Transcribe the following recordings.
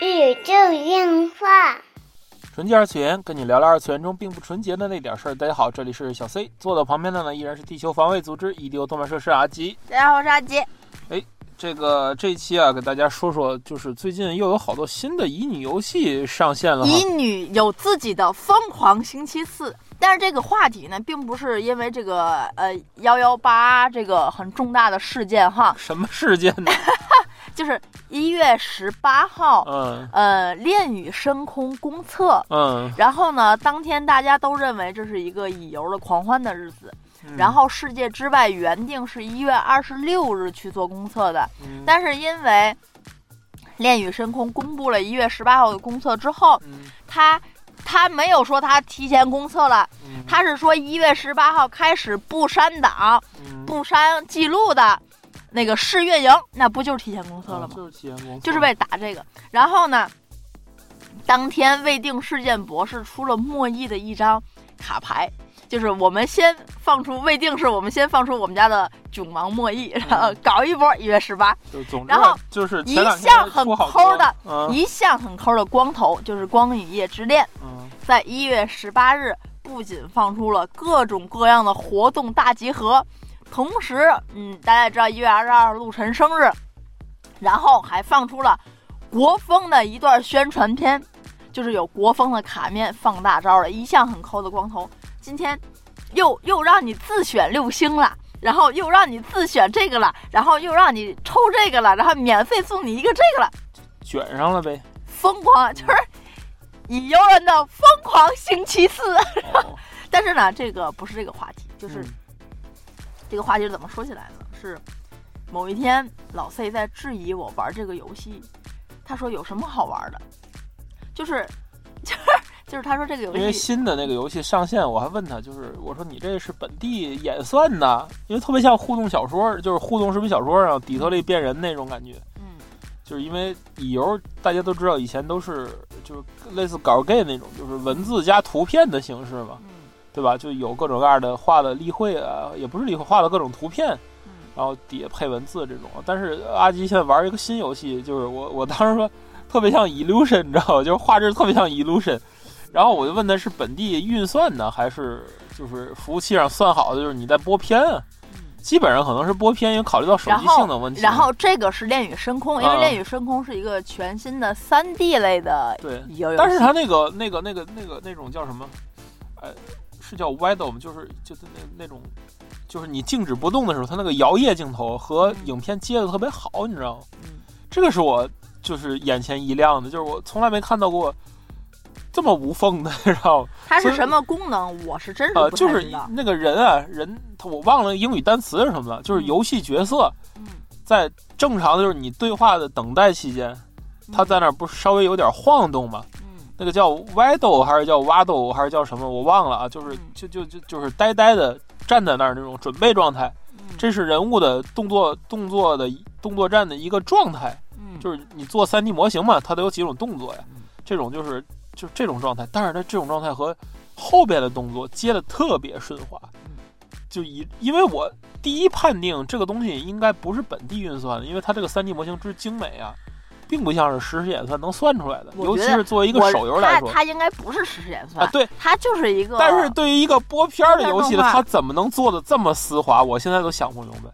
宇宙电话。纯洁二次元，跟你聊聊二次元中并不纯洁的那点事儿。大家好，这里是小 C，坐到旁边的呢依然是地球防卫组织 EDO 动漫社社阿吉。大家好，我是阿吉。哎这个这一期啊，给大家说说，就是最近又有好多新的乙女游戏上线了。乙女有自己的疯狂星期四，但是这个话题呢，并不是因为这个呃幺幺八这个很重大的事件哈，什么事件呢？就是一月十八号，嗯呃，恋与深空公测。嗯，然后呢，当天大家都认为这是一个乙游的狂欢的日子。嗯然后世界之外原定是一月二十六日去做公测的，嗯但是因为恋与深空公布了一月十八号的公测之后，嗯他他没有说他提前公测了，嗯他是说一月十八号开始不删档、嗯不删记录的那个试运营，那不就是提前公测了吗？就是提前公测，就是为打这个。然后呢，当天未定事件博士出了莫弈的一张卡牌。就是我们先放出未定是我们先放出我们家的囧王莫弈，然后搞一波一月十八，就总之然后就是一向很抠的，嗯一向很抠的光头，就是《光与夜之恋》。嗯在一月十八日，不仅放出了各种各样的活动大集合，同时，嗯，大家也知道一月二十二陆晨生日，然后还放出了国风的一段宣传片，就是有国风的卡面放大招了，一向很抠的光头，今天又又让你自选六星了。然后又让你自选这个了，然后又让你抽这个了，然后免费送你一个这个了，卷上了呗。疯狂就是以游人的疯狂星期四。哦 但是呢，这个不是这个话题，就是嗯这个话题是怎么说起来的？是某一天老 C 在质疑我玩这个游戏，他说有什么好玩的，就是就是 就是他说这个游戏因为新的那个游戏上线，我还问他，就是我说你这是本地演算的，因为特别像互动小说，就是互动视频小说上底特律变人那种感觉。嗯就是因为乙游大家都知道，以前都是就是类似搞 gay 那种，就是文字加图片的形式嘛，嗯对吧？就有各种各样的画的例会啊，也不是例会，画的各种图片，嗯然后底下配文字这种。但是阿基现在玩一个新游戏，就是我我当时说特别像 Illusion，你知道吗？就是画质特别像 Illusion。然后我就问他是本地运算呢，还是就是服务器上算好的，就是你在播片啊？基本上可能是播片，因为考虑到手机性能问题。然后这个是恋与深空，因为啊恋与深空是一个全新的三 D 类的对，但是它那个那个那个那个那种叫什么？呃，是叫 Widow 吗？就是就是那那种，就是你静止不动的时候，它那个摇曳镜头和影片接的特别好，你知道吗？嗯这个是我就是眼前一亮的，就是我从来没看到过这么无缝的，知道吗？它是什么功能，我是真是呃，不就是。那个人啊，人他我忘了英语单词是什么了，就是嗯。游戏角色嗯，在正常的就是你对话的等待期间，他在那儿不是稍微有点晃动吗？嗯。那个叫歪斗还是叫挖斗还是叫什么，我忘了啊，就是嗯。就就就就是呆呆的站在那儿那种准备状态，嗯。这是人物的动作动作的动作站的一个状态，嗯。就是你做3 D 模型嘛，它都有几种动作呀嗯，这种就是就这种状态，但是它这种状态和后边的动作接的特别顺滑嗯，就以因为我第一判定这个东西应该不是本地运算的，因为它这个3 D 模型之精美啊。并不像是实时演算能算出来的，尤其是作为一个手游来说它它应该不是实时演算，啊，对，它就是一个。但是对于一个播片儿的游戏呢，它怎么能做的这么丝滑？我现在都想不明白。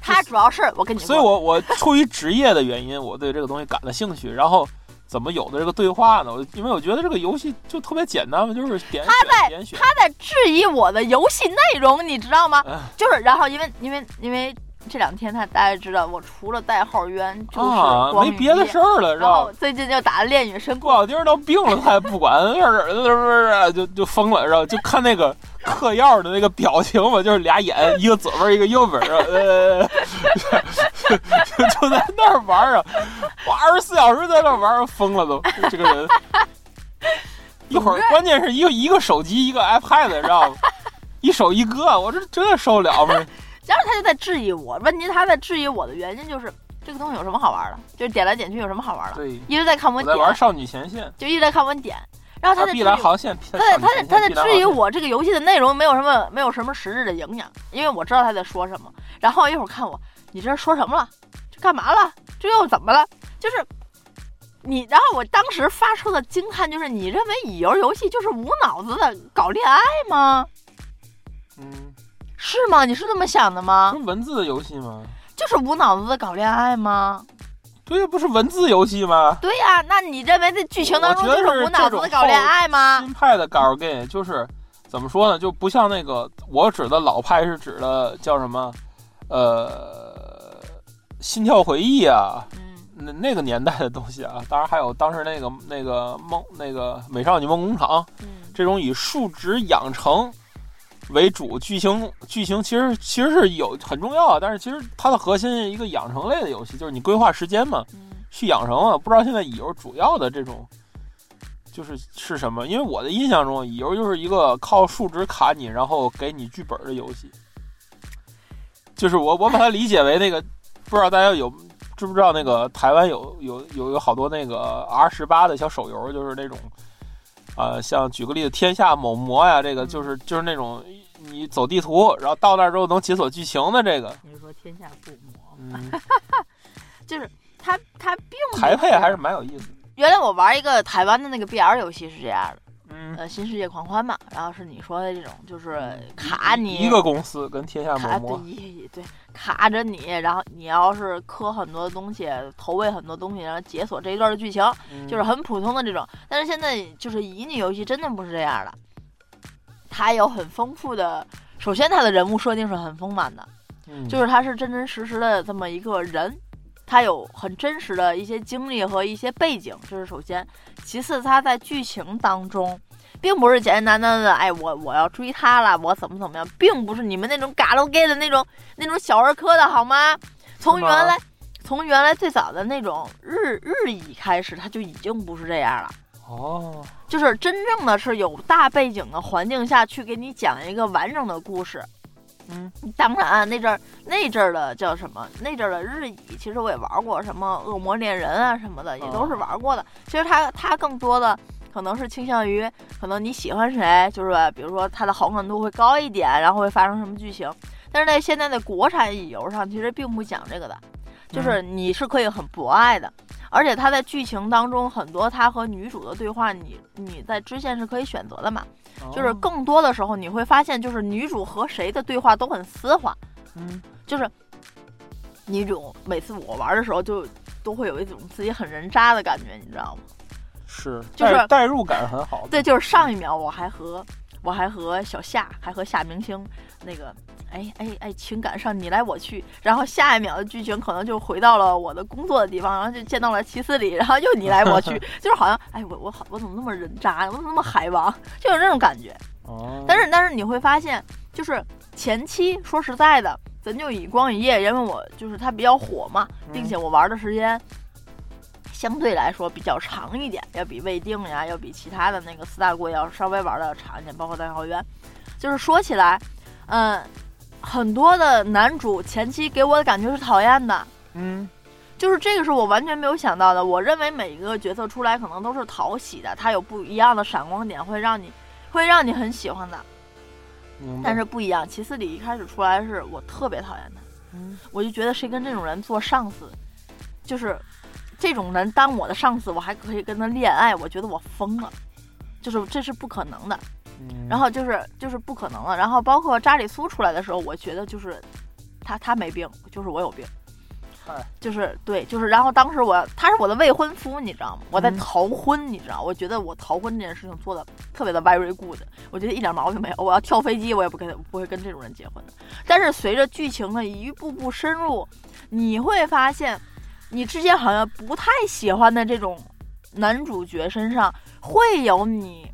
它主要是我跟你说，所以我我出于职业的原因，我对这个东西感了兴趣。然后怎么有的这个对话呢？我因为我觉得这个游戏就特别简单嘛，就是点选点选。他在质疑我的游戏内容，你知道吗？哎就是然后因为因为因为这两天他大家知道，我除了代号冤就是啊，没别的事儿了，知然后吧？最近就打恋与深不小丁儿都病了，他也不管，就就疯了，然后就看那个嗑药的那个表情嘛，就是俩眼，一个左边一个右边儿，呃，就就在那儿玩儿啊，我二十四小时在那儿玩儿，疯了都，这个人。一会儿，关键是一个一个手机，一个 iPad，知道吗？一手一个，我这这受得了吗？然后他就在质疑我，问题他在质疑我的原因就是这个东西有什么好玩的？就是点来点去有什么好玩的？对，一直在看我点，我在玩少女前线，就一直在看我点，然后他在质疑航线，他在他在他在质疑我。我这个游戏的内容没有什么没有什么实质的营养，因为我知道他在说什么。然后一会儿看我，你这是说什么了？这干嘛了？这又怎么了？就是你，然后我当时发出的惊叹就是，你认为乙游游戏就是无脑子的搞恋爱吗？嗯，是吗？你是这么想的吗不？是文字的游戏吗？就是无脑子的搞恋爱吗？对呀，不是文字游戏吗？对呀、那你认为在剧情当中就是无脑子的搞恋爱吗？新派的 gal game 就是怎么说呢？就不像那个我指的老派是指的叫什么？呃，心跳回忆啊，嗯那那个年代的东西啊。当然还有当时那个那个梦那个美少女梦工厂嗯这种以数值养成为主，剧情剧情其实其实是有很重要，但是其实它的核心是一个养成类的游戏，就是你规划时间嘛。嗯去养成啊。不知道现在乙游主要的这种就是是什么？因为我的印象中，乙游就是一个靠数值卡你，然后给你剧本的游戏。就是我我把它理解为那个，不知道大家有知不知道那个台湾有有有有好多那个 R 十八的小手游，就是那种。呃，像举个例子，天下某魔呀，这个就是就是那种你走地图，然后到那儿之后能解锁剧情的这个，你是说天下不魔？嗯，就是它它并不台配还是蛮有意思的。原来我玩一个台湾的那个 BR 游戏是这样的，嗯，呃，新世界狂欢嘛，然后是你说的这种，就是卡你一个公司跟天下卡某魔，对一对卡着你，然后你要是磕很多东西，投喂很多东西，然后解锁这一段的剧情，嗯就是很普通的这种。但是现在就是乙女游戏真的不是这样的，它有很丰富的，首先它的人物设定是很丰满的，嗯就是它是真真实实的这么一个人，他有很真实的一些经历和一些背景，这是首先。其次，他在剧情当中，并不是简简单单的，哎，我我要追他了，我怎么怎么样，并不是你们那种嘎喽 gay 的那种那种小儿科的好吗？从原来从原来最早的那种日日语开始，他就已经不是这样了。哦，就是真正的是有大背景的环境下去给你讲一个完整的故事，嗯，当然啊，那阵儿那阵儿的叫什么？那阵儿的日语，其实我也玩过，什么恶魔猎人啊什么的，也都是玩过的。其实它它更多的可能是倾向于，可能你喜欢谁，就是比如说他的好感度会高一点，然后会发生什么剧情。但是在现在的国产乙游上，其实并不讲这个的，就是你是可以很博爱的，而且他在剧情当中很多他和女主的对话，你你在支线是可以选择的嘛。就是哦更多的时候你会发现，就是女主和谁的对话都很丝滑，嗯就是女主每次我玩的时候就都会有一种自己很人渣的感觉，你知道吗？是就是代代入感很好，对，就是上一秒我还和我还和小夏，还和夏明星那个。哎哎哎，情感上你来我去，然后下一秒的剧情可能就回到了我的工作的地方，然后就见到了齐思礼，然后又你来我去，就是好像哎我我好我怎么那么人渣，我怎么那么海王，就有这种感觉。哦，但是但是你会发现，就是前期说实在的，咱就以光与夜，因为我就是它比较火嘛，并且我玩的时间相对来说比较长一点，要比未定呀，要比其他的那个四大国要稍微玩的长一点，包括大校园。就是说起来，嗯，很多的男主前期给我的感觉是讨厌的。嗯就是这个是我完全没有想到的。我认为每一个角色出来可能都是讨喜的，他有不一样的闪光点，会让你会让你很喜欢的。但是不一样，齐思礼一开始出来是我特别讨厌他，嗯我就觉得谁跟这种人做上司，就是这种人当我的上司，我还可以跟他恋爱，我觉得我疯了，就是这是不可能的。嗯然后就是就是不可能了。然后包括扎里苏出来的时候，我觉得就是他他没病，就是我有病。嗨就是对，就是，然后当时我他是我的未婚夫，你知道吗？我在嗯逃婚，你知道？我觉得我逃婚这件事情做的特别的 very good，我觉得一点毛病没有。我要跳飞机，我也不跟他不会跟这种人结婚的。但是随着剧情的一步步深入，你会发现，你之前好像不太喜欢的这种男主角身上，会有你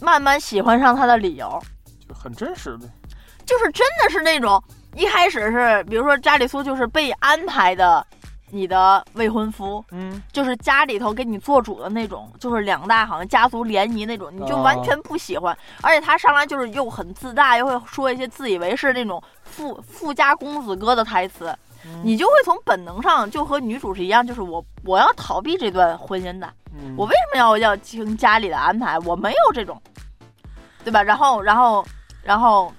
慢慢喜欢上他的理由。就很真实呗，就是真的是那种一开始是，比如说扎里苏就是被安排的你的未婚夫，嗯就是家里头给你做主的那种，就是两大好像家族联谊那种，你就哦完全不喜欢。而且他上来就是又很自大，又会说一些自以为是那种富富家公子哥的台词，嗯你就会从本能上就和女主是一样，就是我我要逃避这段婚姻的。嗯我为什么要要听家里的安排？我没有这种，对吧？然后，然后，然后，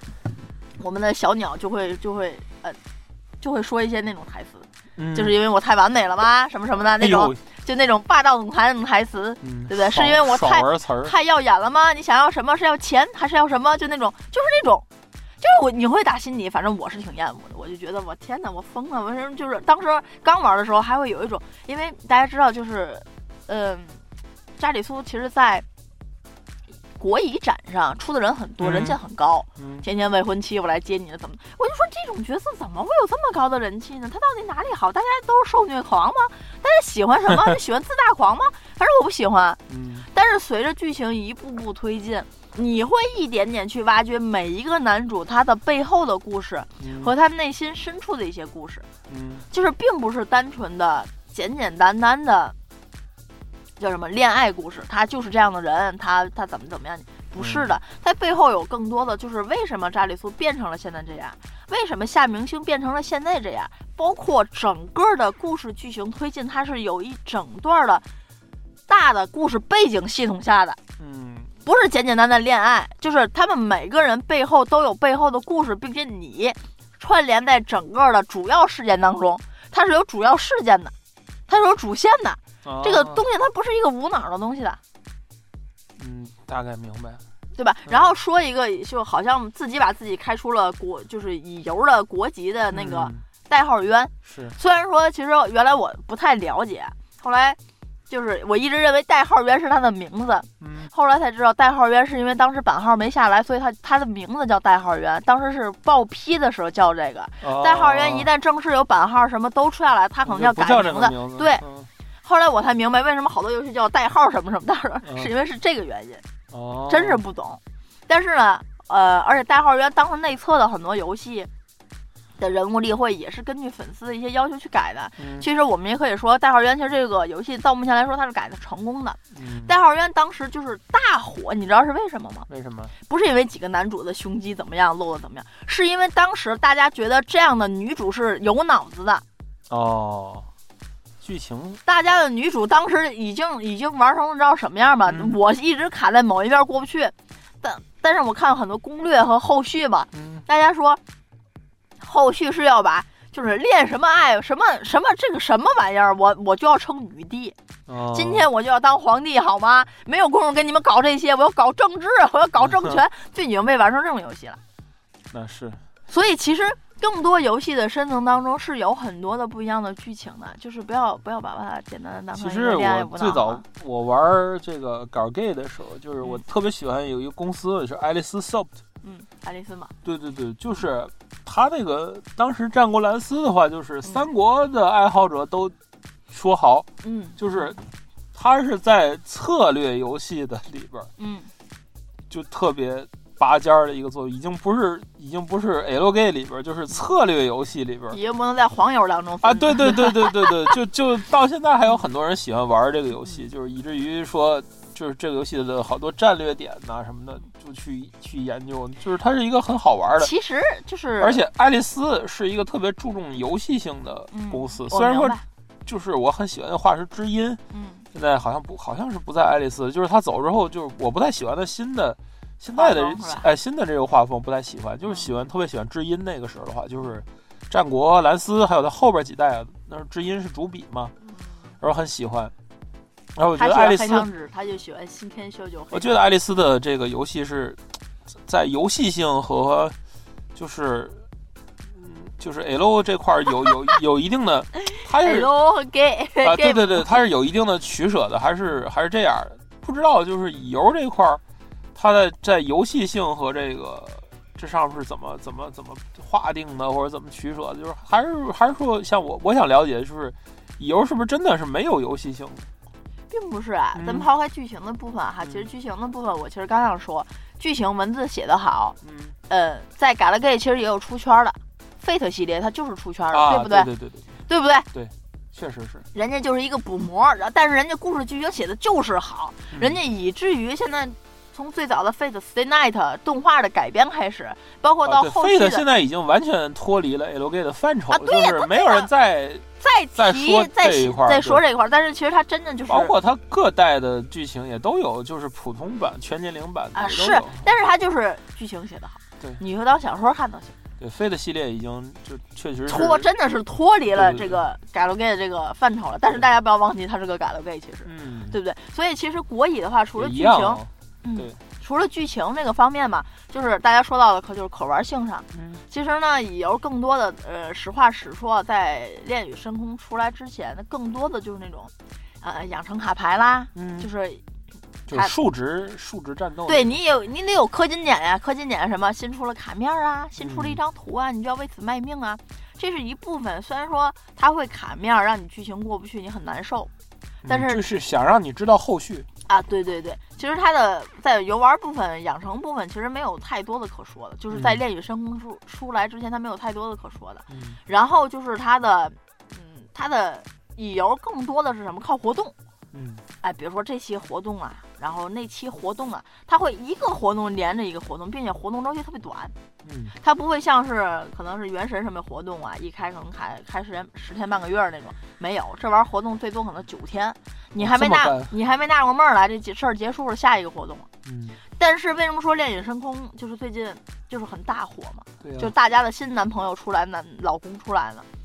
我们的小鸟就会就会呃，就会说一些那种台词，嗯就是因为我太完美了吗？什么什么的那种，哎就那种霸道总裁那种台词，嗯对不对是因为我太太耀眼了吗？你想要什么？是要钱还是要什么？就那种，就是那种，就是我你会打心底，反正我是挺厌恶的。我就觉得我天哪，我疯了！我是就是当时刚玩的时候，还会有一种，因为大家知道，就是，嗯、扎里苏其实在国乙展上出的人很多，嗯人气很高。嗯天天未婚妻我来接你了，怎么？我就说这种角色怎么会有这么高的人气呢？他到底哪里好？大家都是受虐狂吗？大家喜欢什么？就喜欢自大狂吗？反正我不喜欢。嗯但是随着剧情一步步推进，你会一点点去挖掘每一个男主他的背后的故事嗯。和他内心深处的一些故事，嗯。就是并不是单纯的简简单单的叫什么恋爱故事，他就是这样的人，他他怎么怎么样。不是的，他背后有更多的，就是为什么查理苏变成了现在这样，为什么夏明星变成了现在这样，包括整个的故事剧情推进，它是有一整段的大的故事背景系统下的。嗯不是简简单单恋爱，就是他们每个人背后都有背后的故事，并且你串联在整个的主要事件当中，它是有主要事件的，它是有主线的。这个啊东西它不是一个无脑的东西的，嗯大概明白，对吧？嗯然后说一个，就好像自己把自己开出了国，就是乙游的国籍的那个嗯代号渊。是虽然说其实原来我不太了解，后来就是我一直认为代号渊是他的名字，嗯后来才知道代号渊是因为当时版号没下来，所以他他的名字叫代号渊。当时是报批的时候叫这个代号渊，一旦正式有版号什么都出下来，他可能要改名字。名字，对嗯后来我才明白为什么好多游戏叫代号什么什么的，嗯是因为是这个原因，哦，真是不懂。但是呢，呃，而且代号渊当时内测的很多游戏。的人物例会也是根据粉丝的一些要求去改的。嗯其实我们也可以说，代号渊其实这个游戏到目前来说它是改的成功的。嗯代号渊当时就是大火，你知道是为什么吗？为什么？不是因为几个男主的胸肌怎么样，露的怎么样，是因为当时大家觉得这样的女主是有脑子的。哦，剧情大家的女主当时已经已经玩成了知道什么样吧？嗯我一直卡在某一边过不去，但但是我看很多攻略和后续吧，嗯大家说后续是要把就是恋什么爱什么什么这个什么玩意儿，我我就要称女帝。哦今天我就要当皇帝，好吗？没有功夫跟你们搞这些，我要搞政治，我要搞政权，就已经被玩成这种游戏了。那是所以其实更多游戏的深层当中是有很多的不一样的剧情的，就是不要不要把它简单的当其实我最早我玩这个搞 gay 的时候，就是我嗯。特别喜欢有一个公司是爱丽丝 Soft，嗯，爱丽丝嘛，对对对，就是他那个当时战国蓝斯的话，就是三国的爱好者都说好，嗯，就是他是在策略游戏的里边嗯。就特别拔尖儿的一个作用，已经不是已经不是 L gay 里边儿，就是策略游戏里边儿已经不能在黄油当中啊，对对对对对对，就就到现在还有很多人喜欢玩这个游戏，就是以至于说，就是这个游戏的好多战略点呐、什么的，就去去研究，就是它是一个很好玩的。其实就是，而且爱丽丝是一个特别注重游戏性的嗯公司，我虽然说就是我很喜欢的画师知音，嗯现在好像不好像是不在爱丽丝，就是他走之后，就是我不太喜欢他新的现在的哎新的这个画风不太喜欢，就是喜欢特别喜欢知音那个时候的话，就是战国蓝斯还有他后边几代啊，那是知音是主笔嘛，然后很喜欢，然后我觉得爱丽丝，他就喜欢新天修就黑。我觉得爱丽丝的这个游戏是在游戏性和就是。嗯，就是 L 这块有有有一定的，它是啊，对对对，它是有一定的取舍的，还是还是这样的。不知道就是乙游这块儿，它的在游戏性和这个这上面是怎么怎么怎么划定的，或者怎么取舍的？就是还是还是说，像我我想了解，就是乙游是不是真的是没有游戏性的？并不是啊，咱们嗯抛开剧情的部分哈，其实剧情的部分我其实刚想说，剧情文字写得好，嗯呃，在 Galgame 其实也有出圈的，Fate 系列它就是出圈的，啊，对不对？对对对，对不对？确实是。人家就是一个补模，然后但是人家故事剧情写的就是好，嗯人家以至于现在从最早的 Fate Stay Night 动画的改编开始，包括到后续 Fate 的、现在已经完全脱离了 L G 的范畴，啊对呀就是没有人在，再再提说再这一块儿再说这一块儿，但是其实它真的就是包括它各代的剧情也都有，就是普通版、全年龄版的啊是但是它就是剧情写的好，对你就当小说看都行。对，Fate 系列已经就确实脱真的是脱离了这个 galgame 这个范畴了。但是大家不要忘记，它是个 galgame，其实嗯，对不对？所以其实国乙的话，除了剧情，嗯对，除了剧情这个方面嘛，就是大家说到的可就是可玩性上。嗯其实呢，乙游更多的呃，实话实说，在《恋与深空》出来之前，那更多的就是那种，呃，养成卡牌啦，嗯，就是就是数值数值战斗，对你有你得有氪金点呀，氪金点什么？新出了卡面啊，新出了一张图啊，你就要为此卖命啊，这是一部分。虽然说它会卡面，让你剧情过不去，你很难受但是嗯就是想让你知道后续，啊。对对对，其实它的在游玩部分、养成部分其实没有太多的可说的，就是在《嗯恋与深空》出出来之前，它没有太多的可说的。嗯然后就是它的，嗯，它的乙游更多的是什么？靠活动。嗯哎，比如说这期活动啊，然后那期活动啊，它会一个活动连着一个活动，并且活动周期特别短，嗯它不会像是可能是原神什么活动啊，一开可能开开十天十天半个月那种，没有，这玩意儿活动最多可能九天，你还没纳你还没纳过闷儿来，这事儿结束了，下一个活动了。嗯，但是为什么说《恋与深空》就是最近就是很大火嘛？对啊，就大家的新男朋友出来，男老公出来了。《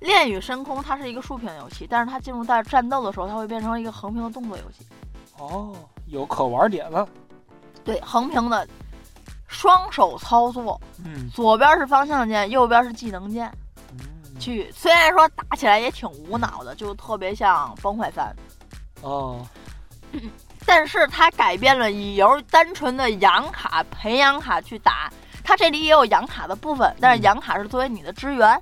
恋与深空》它是一个竖屏游戏，但是它进入到战斗的时候，它会变成一个横屏的动作游戏。哦，有可玩点了，对，横屏的双手操作，嗯左边是方向键，右边是技能键。嗯，去，虽然说打起来也挺无脑的，就特别像《崩坏三》，哦，但是它改变了以由单纯的养卡、培养卡去打。它这里也有养卡的部分，但是嗯养卡是作为你的支援。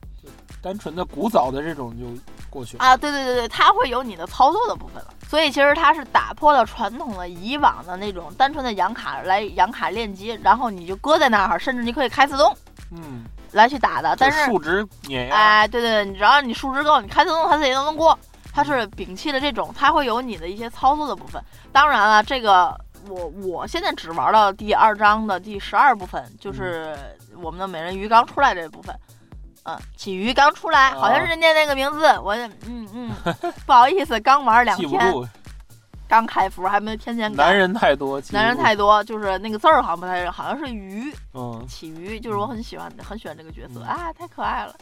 单纯的古早的这种就过去了，啊，对对对对，它会有你的操作的部分了。所以其实它是打破了传统的以往的那种单纯的养卡来养卡练级，然后你就搁在那儿，甚至你可以开自动嗯，来去打的。但是数值碾压，哎，对对对，你只要你数值够，你开自动它自己都能过。它是摒弃了这种，它会有你的一些操作的部分。当然了，这个我我现在只玩到第二章的第十二部分，就是我们的美人鱼刚出来这部分。嗯，起鱼刚出来，好像是人家那个名字，我嗯嗯，不好意思，刚玩两天，刚开服，还没天天。男人太多，男人太多，就是那个字儿好像不太，好像是鱼，嗯起鱼，就是我很喜欢，很喜欢这个角色嗯啊，太可爱了。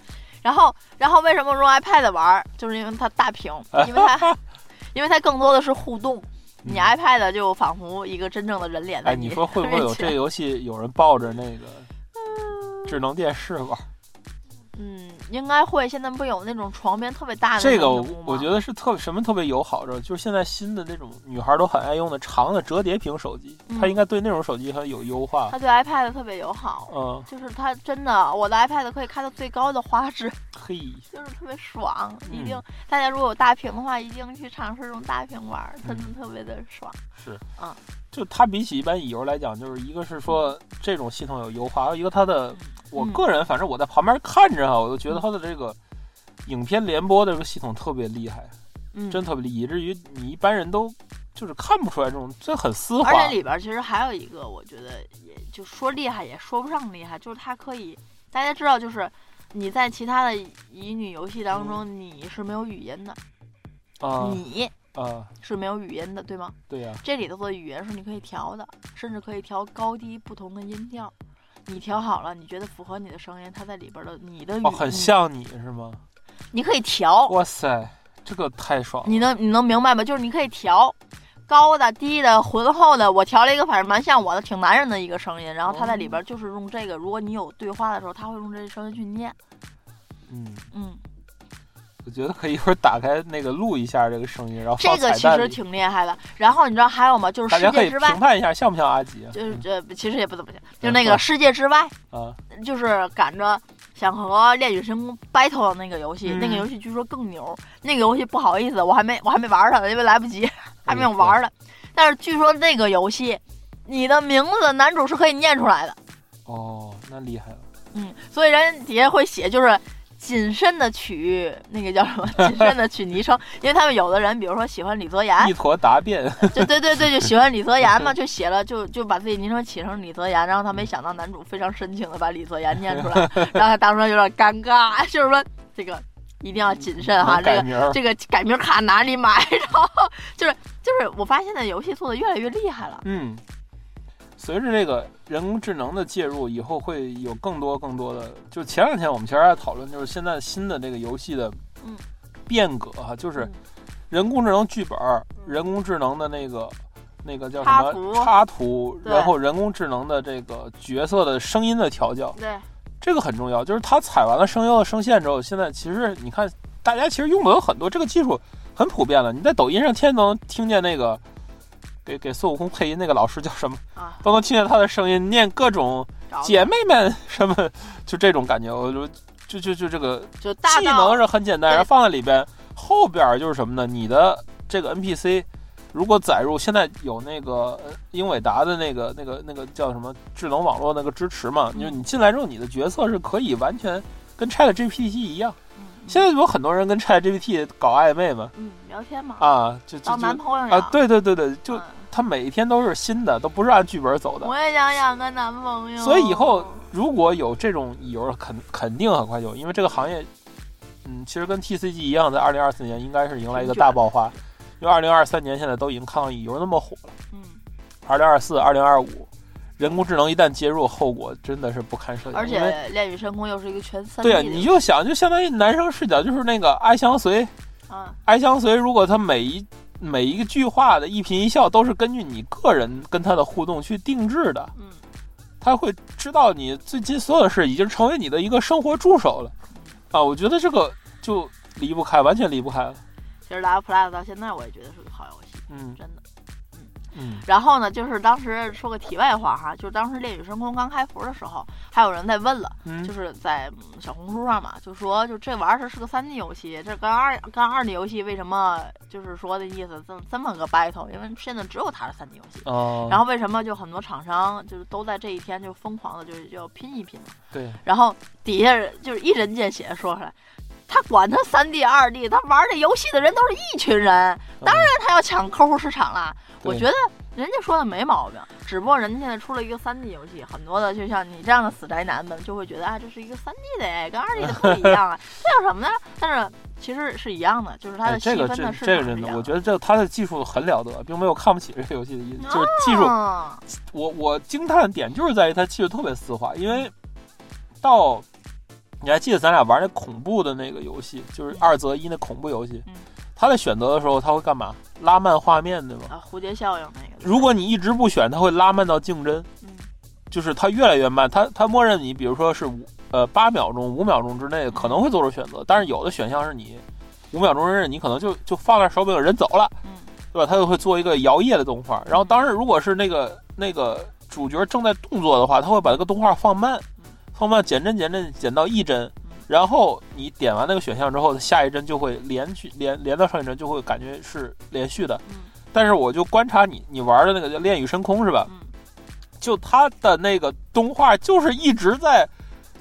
然后，然后为什么用 iPad 玩？就是因为它大屏，因为它，因为它更多的是互动。你嗯 iPad 就仿佛一个真正的人脸在哎，你说会不会有这游戏有人抱着那个 智能电视玩？嗯，应该会。现在不有那种床边特别大的这个我觉得是特什么特别友好着，就是现在新的那种女孩都很爱用的长的折叠屏手机，嗯它应该对那种手机很有优化。它对 iPad 特别友好。嗯，就是它真的，我的 iPad 可以开到最高的画质，嘿，就是特别爽。一定嗯，大家如果有大屏的话，一定去尝试用大屏玩儿，真的嗯特别的爽。是，嗯，就它比起一般乙游来讲，就是一个是说这种系统有优化，还有一个它的，我嗯个人反正我在旁边看着哈，我就觉得它的这个影片联播的这个系统特别厉害，嗯，真特别厉害，以至于你一般人都就是看不出来这种，这很丝滑而。且里边其实还有一个，我觉得也就说厉害也说不上厉害，就是它可以，大家知道，就是你在其他的乙女游戏当中，你是没有语音的，啊你啊，是没有语音的，对吗？对呀、这里头的语言是你可以调的，甚至可以调高低不同的音调。你调好了，你觉得符合你的声音，它在里边儿的你的语，哦，很像你是吗？你可以调，哇塞，这个太爽了！你能你能明白吗？就是你可以调高的、低的、浑厚的，我调了一个，反正蛮像我的，挺男人的一个声音。然后它在里边就是用这个，如果你有对话的时候，它会用这个声音去念。嗯，嗯，我觉得可以一会儿打开那个录一下这个声音，然后这个其实。挺厉害的。然后你知道还有吗？就是大家可以世界之外评，判一下像不像阿吉啊？就是嗯这其实也不怎么像，就那个世界之外，啊，就是赶着想和《恋与深空》battle 的那个游戏，嗯那个游戏据说更牛。那个游戏不好意思，我还没我还没玩它呢，因为来不及，还没有玩呢。但是据说那个游戏，你的名字男主是可以念出来的。哦，那厉害了。嗯，所以人底下会写就是谨慎的取那个叫什么，谨慎的取昵称，因为他们有的人，比如说喜欢李泽言。一，坨答辩，就对对对，就喜欢李泽言嘛，就写了就就把自己昵称起成李泽言，然后他没想到男主非常深情的把李泽言念出来，然后他当时有点尴尬，就是说这个一定要谨慎哈，这个。这个改名卡哪里买？然后就是就是我发现现在游戏做的越来越厉害了，嗯，随着这个人工智能的介入，以后会有更多更多的。就前两天我们其实还讨论，就是现在新的这个游戏的嗯变革哈，就是嗯人工智能剧本、人工智能的那个那个叫什么插图然后人工智能的这个角色的声音的调教，对，这个很重要。就是它采完了声优的声线之后，现在其实你看大家其实用的有很多，这个技术很普遍了。你在抖音上天天能听见那个给给孙悟空配音那个老师叫什么，啊，都能听见他的声音念各种姐妹们什么，就这种感觉。我就就就就这个就大技能是很简单，然后放在里边，后边就是什么呢？你的这个 NPC 如果载入，现在有那个呃英伟达的那个那个那个叫什么智能网络那个支持嘛？嗯就是你进来之后，你的角色是可以完全跟 Chat GPT 一样。嗯现在有很多人跟 Chat GPT 搞暧昧嘛，嗯聊天嘛，啊，就就男就朋友啊，对对对对，就嗯他每一天都是新的，都不是按剧本走的。我也想养个男朋友。所以以后如果有这种理由，肯肯定很快就，因为这个行业，嗯，其实跟 TCG 一样，在二零二四年应该是迎来一个大爆发，因为二零二三年现在都已经看到乙游那么火了，嗯，二零二四、二零二五，人工智能一旦接入，后果真的是不堪设想。而且《恋与深空》又是一个全三对啊，你就想，就相当于男生视角，就是那个哀相随，啊，哀相随，如果他每一每一个句话的一颦一笑都是根据你个人跟他的互动去定制的，嗯，他会知道你最近所有的事，已经成为你的一个生活助手了，啊，我觉得这个就离不开，完全离不开了，其实《Love Plus》到现在我也觉得是个好游戏，嗯。真的。嗯然后呢，就是当时说个题外话哈，就是当时《恋与深空》刚开服的时候，还有人在问了，就嗯，是在嗯小红书上嘛，就说就这玩意儿是个三 D 游戏，这跟二跟二 D 游戏为什么就是说的意思这么这么个 battle？因为现在只有它是三 D 游戏。哦，然后为什么就很多厂商就是都在这一天就疯狂的就是就要拼一拼嘛？对，然后底下人就是一针见血地说出来，他管他三 D 二 D，他玩这游戏的人都是一群人，当然他要抢客户市场啦。我觉得人家说的没毛病，只不过人家现在出了一个三 D 游戏，很多的就像你这样的死宅男们就会觉得啊，这是一个三 D 的哎，跟二 D 的不一样啊，这有什么呢？但是其实是一样的，就是它哎，的细这个这分的。市这个真的，我觉得这他的技术很了得，并没有看不起这个游戏的意思，就是技术，嗯我我惊叹的点就是在于它技术特别丝滑，因为到你还记得咱俩玩那恐怖的那个游戏，就是二择一那恐怖游戏嗯，它在选择的时候，他会干嘛？拉慢画面，对吗？啊，蝴蝶效应那个。如果你一直不选，他会拉慢到竞争，嗯就是它越来越慢。它它默认你，比如说是五呃八秒钟、五秒钟之内可能会做出选择，但是有的选项是你五秒钟之内你可能就就放那手柄人走了，嗯对吧？它就会做一个摇曳的动画。然后当时如果是那个那个主角正在动作的话，它会把这个动画放慢，放慢减帧减帧减到一帧。然后你点完那个选项之后，下一帧就会连续连连到上一帧，就会感觉是连续的。嗯但是我就观察你，你玩的那个叫《恋与深空》是吧？嗯就它的那个动画就是一直在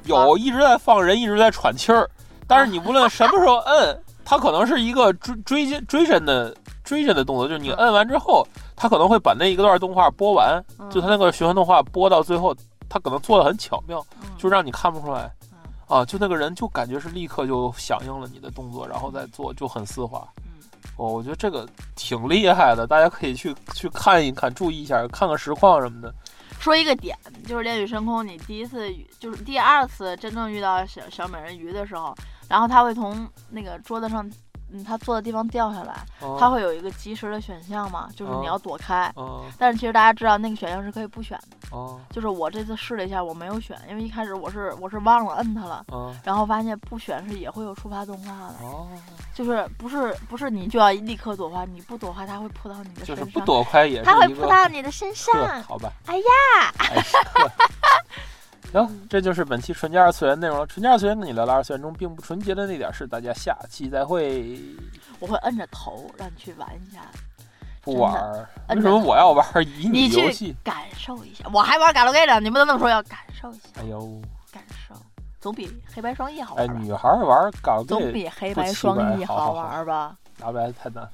有，一直在放人，一直在喘气儿。但是你无论什么时候摁，它可能是一个追追追追追帧的动作，就是你摁完之后，它可能会把那一个段动画播完，嗯就它那个循环动画播到最后，它可能做的很巧妙，嗯就让你看不出来嗯啊，就那个人就感觉是立刻就响应了你的动作，然后再做，就很丝滑。嗯哦，我觉得这个挺厉害的，大家可以去去看一看，注意一下，看看实况什么的。说一个点，就是《恋与深空》，你第一次就是第二次真正遇到小小美人鱼的时候，然后他会从那个桌子上，嗯，他坐的地方掉下来，哦它会有一个及时的选项嘛，就是你要躲开。嗯但是其实大家知道那个选项是可以不选的，哦就是我这次试了一下，我没有选，因为一开始我是我是忘了摁它了，嗯然后发现不选是也会有触发动画的，哦，就是不是不是你就要立刻躲开，你不躲开它会扑到你的身上，就是不躲开也是它会扑到你的身上。呵，好吧。哎呀，行，这就是本期纯洁二次元内容了。纯洁二次元跟你聊聊二次元中并不纯洁的那点事，大家下期再会。我会摁着头让你去玩一下，不玩儿，为什么我要玩儿乙女游戏？感受一下。我还玩 Galgame 呢，你不能这么说，要感受一下，哎呦，感受，总比黑白双翼好哎，玩哎？女孩儿玩儿搞这总比黑白双翼怪好玩吧？W S 太难。